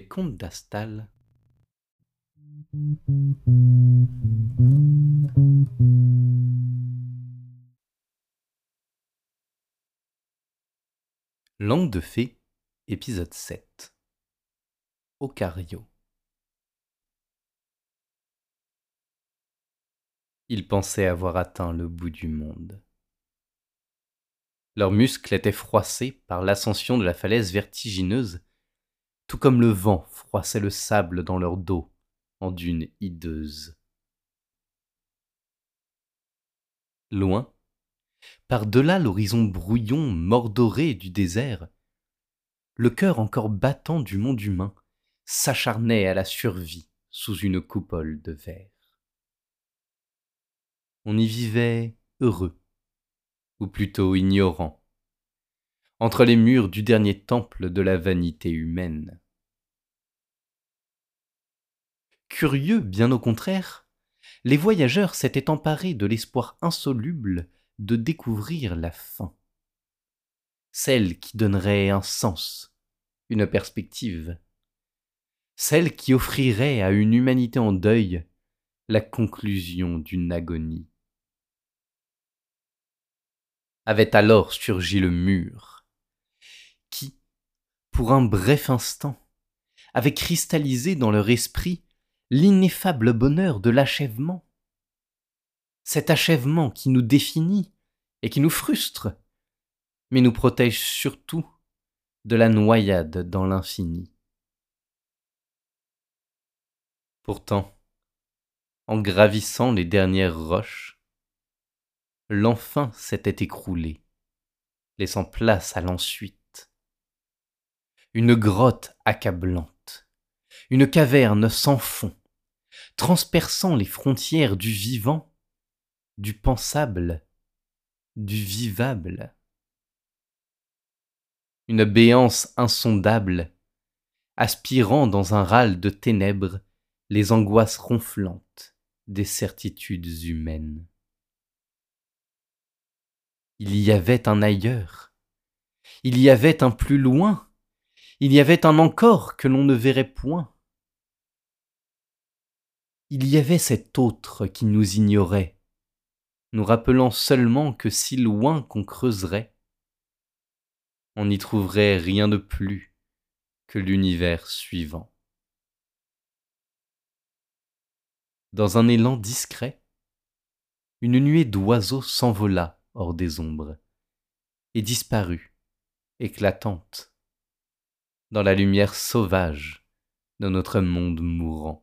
contes d'Astal. Langue de fée, épisode 7. Ocario. Ils pensaient avoir atteint le bout du monde. Leurs muscles étaient froissés par l'ascension de la falaise vertigineuse, tout comme le vent froissait le sable dans leur dos en dunes hideuses. Loin, par-delà l'horizon brouillon mordoré du désert, le cœur encore battant du monde humain s'acharnait à la survie sous une coupole de verre. On y vivait heureux, ou plutôt ignorant, entre les murs du dernier temple de la vanité humaine. Curieux, bien au contraire, les voyageurs s'étaient emparés de l'espoir insoluble de découvrir la fin, celle qui donnerait un sens, une perspective, celle qui offrirait à une humanité en deuil la conclusion d'une agonie. Avait alors surgi le mur, qui, pour un bref instant, avait cristallisé dans leur esprit l'ineffable bonheur de l'achèvement. Cet achèvement qui nous définit et qui nous frustre, mais nous protège surtout de la noyade dans l'infini. Pourtant, en gravissant les dernières roches, l'enfin s'était écroulé, laissant place à l'ensuite. Une grotte accablante, une caverne sans fond, transperçant les frontières du vivant, du pensable, du vivable. Une béance insondable, aspirant dans un râle de ténèbres les angoisses ronflantes des certitudes humaines. Il y avait un ailleurs. Il y avait un plus loin. Il y avait un encore que l'on ne verrait point. Il y avait cet autre qui nous ignorait, nous rappelant seulement que si loin qu'on creuserait, on n'y trouverait rien de plus que l'univers suivant. Dans un élan discret, une nuée d'oiseaux s'envola hors des ombres, et disparut, éclatante, dans la lumière sauvage de notre monde mourant.